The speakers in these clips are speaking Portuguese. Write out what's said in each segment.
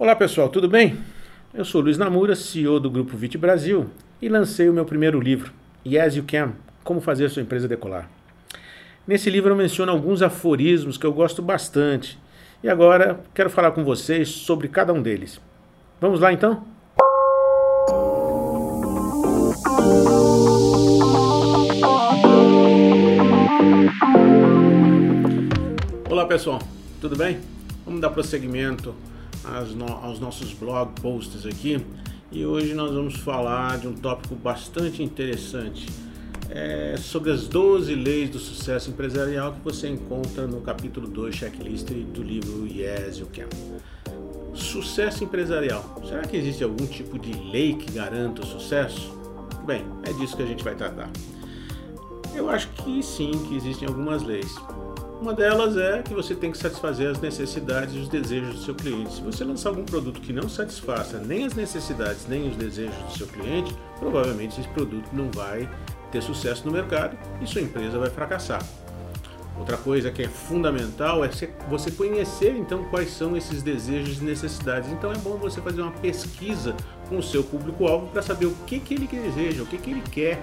Olá pessoal, tudo bem? Eu sou Luiz Namura, CEO do Grupo Vit Brasil e lancei o meu primeiro livro, Yes You Can, Como Fazer Sua Empresa Decolar. Nesse livro eu menciono alguns aforismos que eu gosto bastante e agora quero falar com vocês sobre cada um deles. Vamos lá então? Olá pessoal, tudo bem? Vamos dar prosseguimento aos nossos blog posts aqui e hoje nós vamos falar de um tópico bastante interessante é, sobre as 12 leis do sucesso empresarial que você encontra no capítulo 2 checklist do livro Yes You Can. Sucesso empresarial. Será que existe algum tipo de lei que garanta o sucesso? Bem, é disso que a gente vai tratar. Eu acho que sim, que existem algumas leis. Uma delas é que você tem que satisfazer as necessidades e os desejos do seu cliente. Se você lançar algum produto que não satisfaça nem as necessidades nem os desejos do seu cliente, provavelmente esse produto não vai ter sucesso no mercado e sua empresa vai fracassar. Outra coisa que é fundamental é você conhecer então quais são esses desejos e necessidades. Então é bom você fazer uma pesquisa com o seu público-alvo para saber o que, que ele deseja, o que, que ele quer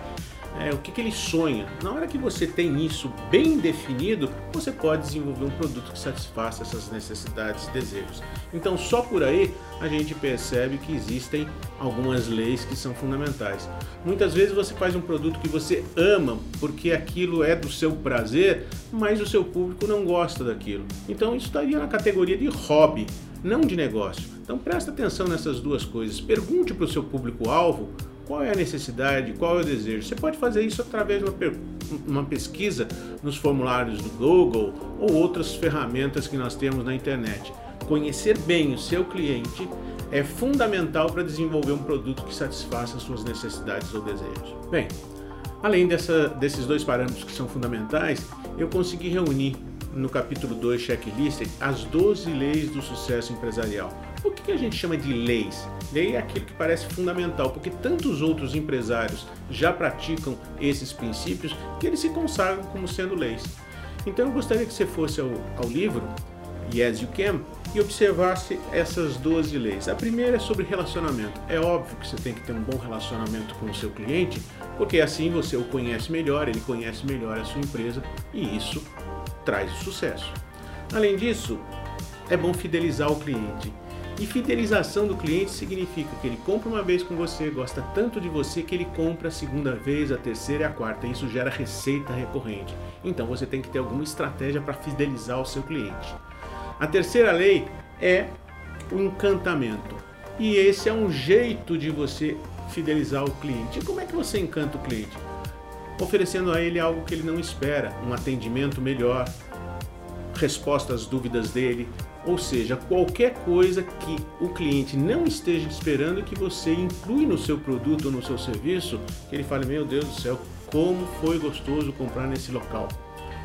é, o que, que ele sonha. Na hora que você tem isso bem definido, você pode desenvolver um produto que satisfaça essas necessidades e desejos. Então, só por aí a gente percebe que existem algumas leis que são fundamentais. Muitas vezes você faz um produto que você ama porque aquilo é do seu prazer, mas o seu público não gosta daquilo. Então, isso estaria na categoria de hobby, não de negócio. Então, presta atenção nessas duas coisas. Pergunte para o seu público-alvo qual é a necessidade? Qual é o desejo? Você pode fazer isso através de uma, uma pesquisa nos formulários do Google ou outras ferramentas que nós temos na internet. Conhecer bem o seu cliente é fundamental para desenvolver um produto que satisfaça suas necessidades ou desejos. Bem, além dessa, desses dois parâmetros que são fundamentais, eu consegui reunir no capítulo 2, checklist, as 12 leis do sucesso empresarial. O que a gente chama de leis? Lei é aquilo que parece fundamental, porque tantos outros empresários já praticam esses princípios que eles se consagram como sendo leis. Então eu gostaria que você fosse ao, ao livro Yes You Can e observasse essas 12 leis. A primeira é sobre relacionamento. É óbvio que você tem que ter um bom relacionamento com o seu cliente, porque assim você o conhece melhor, ele conhece melhor a sua empresa e isso traz sucesso. Além disso, é bom fidelizar o cliente. E fidelização do cliente significa que ele compra uma vez com você, gosta tanto de você que ele compra a segunda vez, a terceira e a quarta. Isso gera receita recorrente. Então você tem que ter alguma estratégia para fidelizar o seu cliente. A terceira lei é o encantamento. E esse é um jeito de você fidelizar o cliente. E como é que você encanta o cliente? Oferecendo a ele algo que ele não espera, um atendimento melhor, resposta às dúvidas dele, ou seja, qualquer coisa que o cliente não esteja esperando que você inclui no seu produto ou no seu serviço, que ele fale: Meu Deus do céu, como foi gostoso comprar nesse local.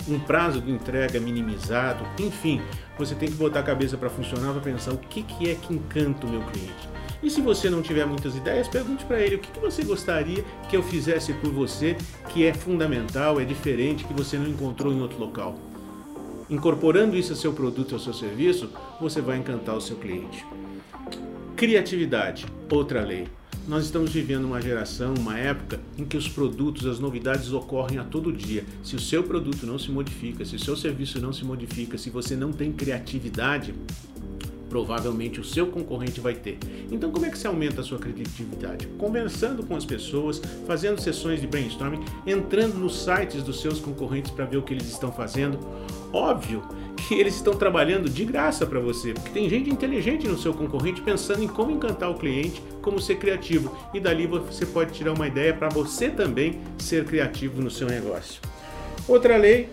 Um prazo de entrega minimizado, enfim, você tem que botar a cabeça para funcionar para pensar o que, que é que encanta o meu cliente. E se você não tiver muitas ideias, pergunte para ele o que, que você gostaria que eu fizesse por você, que é fundamental, é diferente, que você não encontrou em outro local. Incorporando isso ao seu produto, ao seu serviço, você vai encantar o seu cliente. Criatividade, outra lei. Nós estamos vivendo uma geração, uma época em que os produtos, as novidades ocorrem a todo dia. Se o seu produto não se modifica, se o seu serviço não se modifica, se você não tem criatividade, provavelmente o seu concorrente vai ter. Então, como é que se aumenta a sua criatividade? Conversando com as pessoas, fazendo sessões de brainstorming, entrando nos sites dos seus concorrentes para ver o que eles estão fazendo. Óbvio que eles estão trabalhando de graça para você, porque tem gente inteligente no seu concorrente pensando em como encantar o cliente, como ser criativo, e dali você pode tirar uma ideia para você também ser criativo no seu negócio. Outra lei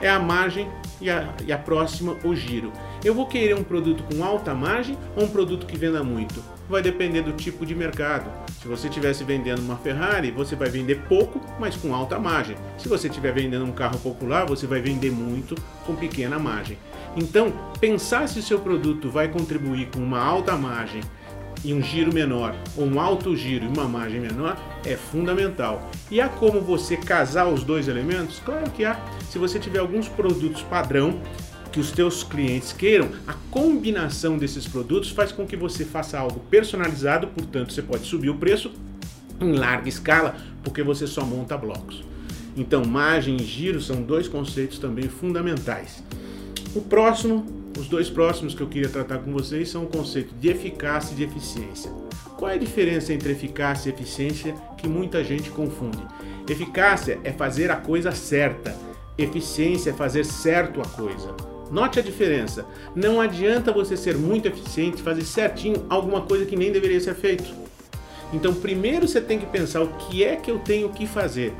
é a margem e a, e a próxima, o giro. Eu vou querer um produto com alta margem ou um produto que venda muito? Vai depender do tipo de mercado. Se você estivesse vendendo uma Ferrari, você vai vender pouco, mas com alta margem. Se você estiver vendendo um carro popular, você vai vender muito com pequena margem. Então, pensar se o seu produto vai contribuir com uma alta margem e um giro menor, ou um alto giro e uma margem menor, é fundamental. E há como você casar os dois elementos? Claro que há. Se você tiver alguns produtos padrão, que os teus clientes queiram, a combinação desses produtos faz com que você faça algo personalizado, portanto você pode subir o preço em larga escala, porque você só monta blocos. Então, margem e giro são dois conceitos também fundamentais. O próximo, os dois próximos que eu queria tratar com vocês são o conceito de eficácia e de eficiência. Qual é a diferença entre eficácia e eficiência que muita gente confunde? Eficácia é fazer a coisa certa, eficiência é fazer certo a coisa. Note a diferença. Não adianta você ser muito eficiente, fazer certinho alguma coisa que nem deveria ser feito. Então, primeiro você tem que pensar o que é que eu tenho que fazer.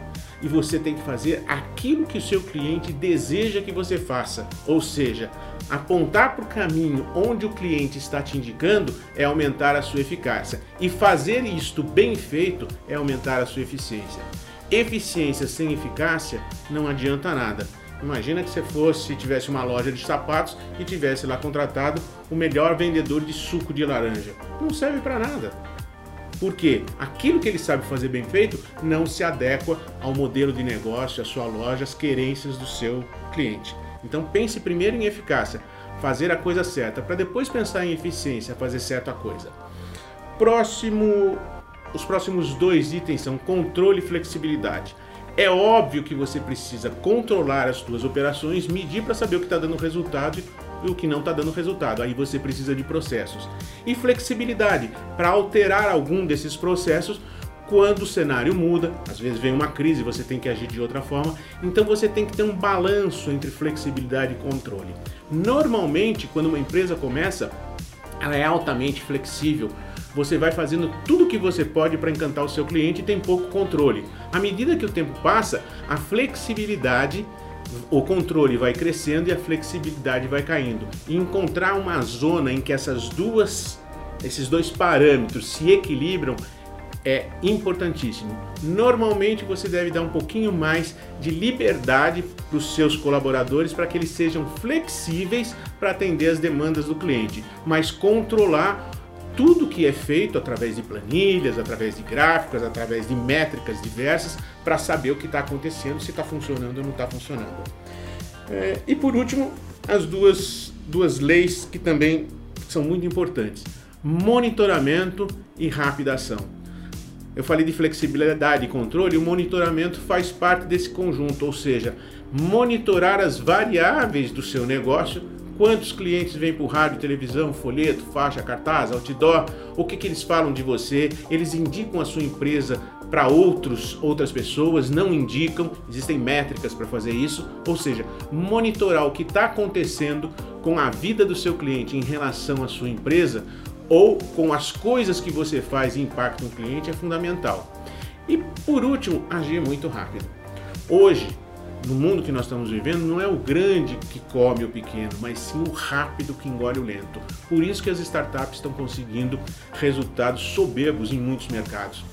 E você tem que fazer aquilo que o seu cliente deseja que você faça. Ou seja, apontar para o caminho onde o cliente está te indicando é aumentar a sua eficácia. E fazer isto bem feito é aumentar a sua eficiência. Eficiência sem eficácia não adianta nada. Imagina que você fosse, tivesse uma loja de sapatos e tivesse lá contratado o melhor vendedor de suco de laranja. Não serve para nada. Porque aquilo que ele sabe fazer bem feito não se adequa ao modelo de negócio, à sua loja, às querências do seu cliente. Então pense primeiro em eficácia, fazer a coisa certa, para depois pensar em eficiência, fazer certa coisa. Próximo, os próximos dois itens são controle e flexibilidade. É óbvio que você precisa controlar as suas operações, medir para saber o que está dando resultado e o que não está dando resultado. Aí você precisa de processos. E flexibilidade para alterar algum desses processos quando o cenário muda, às vezes vem uma crise, você tem que agir de outra forma, então você tem que ter um balanço entre flexibilidade e controle. Normalmente, quando uma empresa começa, ela é altamente flexível, você vai fazendo tudo o que você pode para encantar o seu cliente e tem pouco controle. À medida que o tempo passa, a flexibilidade, o controle vai crescendo e a flexibilidade vai caindo. E encontrar uma zona em que essas duas, esses dois parâmetros se equilibram é importantíssimo. Normalmente você deve dar um pouquinho mais de liberdade para os seus colaboradores para que eles sejam flexíveis para atender as demandas do cliente, mas controlar tudo que é feito através de planilhas, através de gráficos, através de métricas diversas, para saber o que está acontecendo, se está funcionando ou não está funcionando. É, e por último, as duas, duas leis que também são muito importantes: monitoramento e rápida ação. Eu falei de flexibilidade e controle, o monitoramento faz parte desse conjunto, ou seja, monitorar as variáveis do seu negócio Quantos clientes vêm por rádio, televisão, folheto, faixa, cartaz, outdoor? O que, que eles falam de você? Eles indicam a sua empresa para outros, outras pessoas, não indicam, existem métricas para fazer isso, ou seja, monitorar o que está acontecendo com a vida do seu cliente em relação à sua empresa ou com as coisas que você faz e impactam o cliente é fundamental. E por último, agir muito rápido. Hoje, no mundo que nós estamos vivendo, não é o grande que come o pequeno, mas sim o rápido que engole o lento. Por isso que as startups estão conseguindo resultados soberbos em muitos mercados.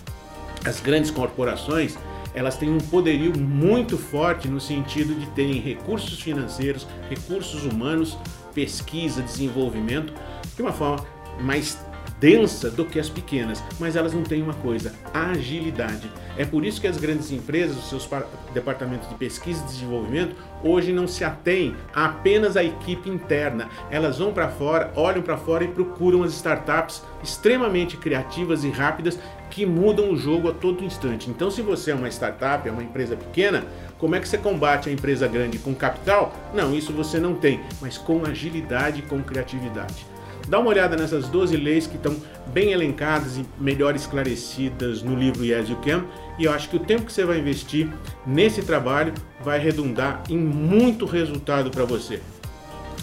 As grandes corporações, elas têm um poderio muito forte no sentido de terem recursos financeiros, recursos humanos, pesquisa, desenvolvimento, de uma forma mais densa do que as pequenas, mas elas não têm uma coisa, agilidade. É por isso que as grandes empresas, os seus departamentos de pesquisa e desenvolvimento, hoje não se atêm apenas à equipe interna. Elas vão para fora, olham para fora e procuram as startups extremamente criativas e rápidas que mudam o jogo a todo instante. Então, se você é uma startup, é uma empresa pequena, como é que você combate a empresa grande com capital? Não, isso você não tem, mas com agilidade e com criatividade. Dá uma olhada nessas 12 leis que estão bem elencadas e melhor esclarecidas no livro Yes You Can. E eu acho que o tempo que você vai investir nesse trabalho vai redundar em muito resultado para você.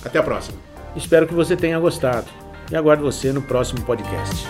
Até a próxima. Espero que você tenha gostado e aguardo você no próximo podcast.